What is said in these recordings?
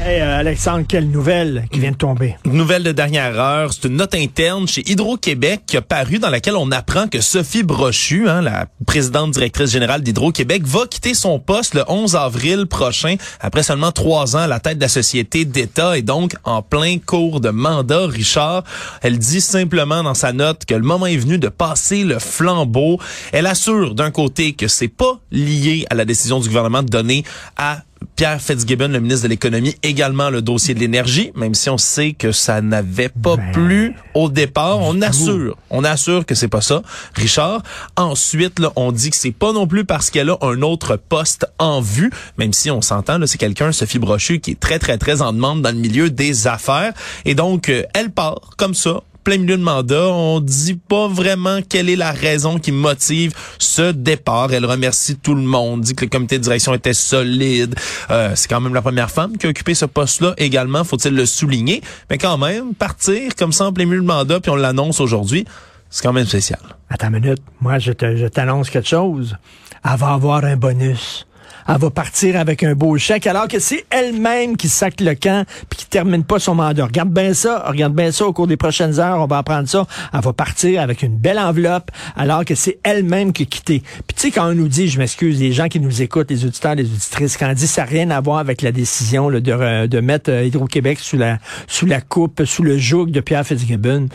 Hey, euh, Alexandre, quelle nouvelle qui vient de tomber? Nouvelle de dernière heure, c'est une note interne chez Hydro-Québec qui a paru dans laquelle on apprend que Sophie Brochu, hein, la présidente directrice générale d'Hydro-Québec, va quitter son poste le 11 avril prochain, après seulement trois ans à la tête de la société d'État et donc en plein cours de mandat. Richard, elle dit simplement dans sa note que le moment est venu de passer le flambeau. Elle assure d'un côté que c'est pas lié à la décision du gouvernement de donner à Pierre Fitzgibbon, le ministre de l'économie, également le dossier de l'énergie, même si on sait que ça n'avait pas Ben, plu au départ. On assure, on assure que c'est pas ça, Richard. Ensuite, là, on dit que c'est pas non plus parce qu'elle a un autre poste en vue, même si on s'entend, c'est quelqu'un, Sophie Brochu, qui est très, très, très en demande dans le milieu des affaires. Et donc, euh, elle part comme ça, plein milieu de mandat. On dit pas vraiment quelle est la raison qui motive ce départ. Elle remercie tout le monde, dit que le comité de direction était solide. Euh, c'est quand même la première femme qui a occupé ce poste-là également, faut-il le souligner. Mais quand même, partir comme ça en plein milieu de mandat, puis on l'annonce aujourd'hui, c'est quand même spécial. Attends une minute. Moi, je te- je t'annonce quelque chose. Elle va avoir un bonus. Elle va partir avec un beau chèque, alors que c'est elle-même qui sac le camp puis qui termine pas son mandat. Regarde bien ça, regarde bien ça au cours des prochaines heures, on va apprendre ça. Elle va partir avec une belle enveloppe, alors que c'est elle-même qui a quitté. Puis tu sais, quand on nous dit, je m'excuse, les gens qui nous écoutent, les auditeurs, les auditrices, quand on dit ça n'a rien à voir avec la décision re- de mettre euh, Hydro-Québec sous la, sous la coupe, sous le joug de Pierre Fitzgibbon,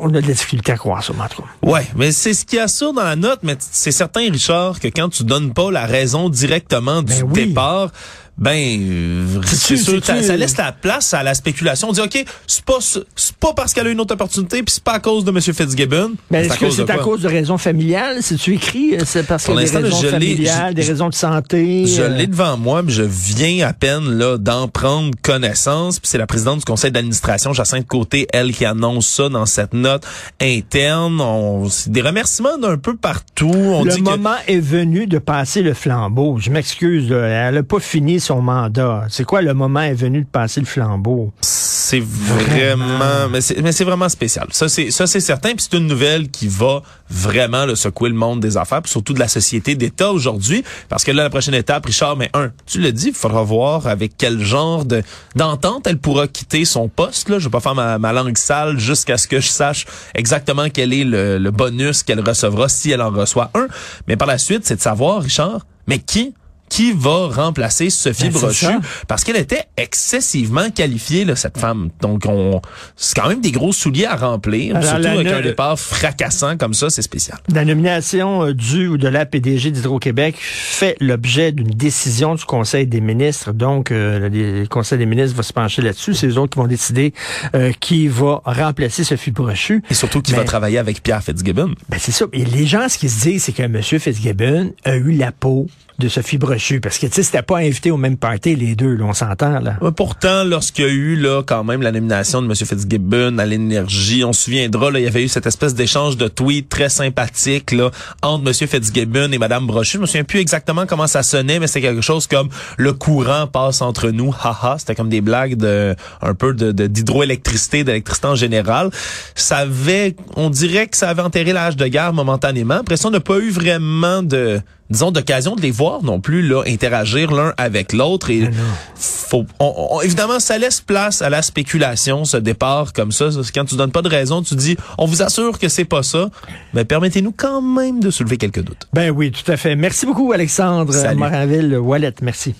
on a de la difficulté à croire ça, en tout cas. Ouais, mais c'est ce qu'il y a ça dans la note, mais c'est certain, Richard, que quand tu donnes pas la raison directement du Ben oui. départ, ben c'est sûr, ça, ça laisse la place à la spéculation. On dit ok, c'est pas c'est pas parce qu'elle a une autre opportunité, puis c'est pas à cause de M. Fitzgibbon. Mais C'est est-ce que c'est à cause de raisons familiales? C'est-tu écrit? euh, C'est parce qu'il y a des raisons familiales, je- des raisons de santé? Je euh, l'ai devant moi, mais je viens à peine là d'en prendre connaissance. Puis c'est la présidente du conseil d'administration, Jacinthe Côté, elle qui annonce ça dans cette note interne. On, des remerciements d'un peu partout. On le dit que moment est venu de passer le flambeau. Je m'excuse, elle n'a pas fini son mandat. C'est quoi le moment est venu de passer le flambeau? C'est vraiment, mais c'est, mais c'est vraiment spécial. Ça, c'est, ça, c'est certain. Puis c'est une nouvelle qui va vraiment là, secouer le monde des affaires, puis surtout de la société d'État aujourd'hui. Parce que là, la prochaine étape, Richard, mais un, tu l'as dit, il faudra voir avec quel genre de, d'entente elle pourra quitter son poste. Là. Je vais pas faire ma, ma langue sale jusqu'à ce que je sache exactement quel est le, le bonus qu'elle recevra si elle en reçoit un. Mais par la suite, c'est de savoir, Richard, mais qui qui va remplacer Sophie Ben, Brochu parce qu'elle était excessivement qualifiée là, cette femme. Donc on c'est quand même des gros souliers à remplir, Alors, surtout avec un départ fracassant comme ça, c'est spécial. La nomination euh, du ou de la PDG d'Hydro-Québec fait l'objet d'une décision du Conseil des ministres. Donc, euh, le, Conseil des ministres va se pencher là-dessus. C'est eux autres qui vont décider euh, qui va remplacer Sophie Brochu. Et surtout qui va travailler avec Pierre Fitzgibbon. Ben c'est ça. Et les gens, ce qu'ils se disent, c'est que M. Fitzgibbon a eu la peau de Sophie Brochu. Parce que, tu sais, c'était pas invité au même party, les deux, là, on s'entend, là. Pourtant, lorsqu'il y a eu là quand même la nomination de M. Fitzgibbon à l'énergie, on se souviendra, là, il y avait eu cette espèce d'échange de tweets très sympathique là, entre M. Fitzgibbon et Mme Brochu. Je me souviens plus exactement comment ça sonnait, mais c'est quelque chose comme le courant passe entre nous, haha. C'était comme des blagues de un peu de- d'hydroélectricité, d'électricité en général. Ça avait, on dirait que ça avait enterré l'âge de guerre momentanément. Après ça, on n'a pas eu vraiment de disons d'occasion de les voir non plus là interagir l'un avec l'autre et faut on- on- évidemment ça laisse place à la spéculation ce départ comme ça quand tu donnes pas de raison tu dis on vous assure que c'est pas ça mais permettez-nous quand même de soulever quelques doutes Ben oui, tout à fait. Merci beaucoup, Alexandre. Morinville-Wallet. Merci.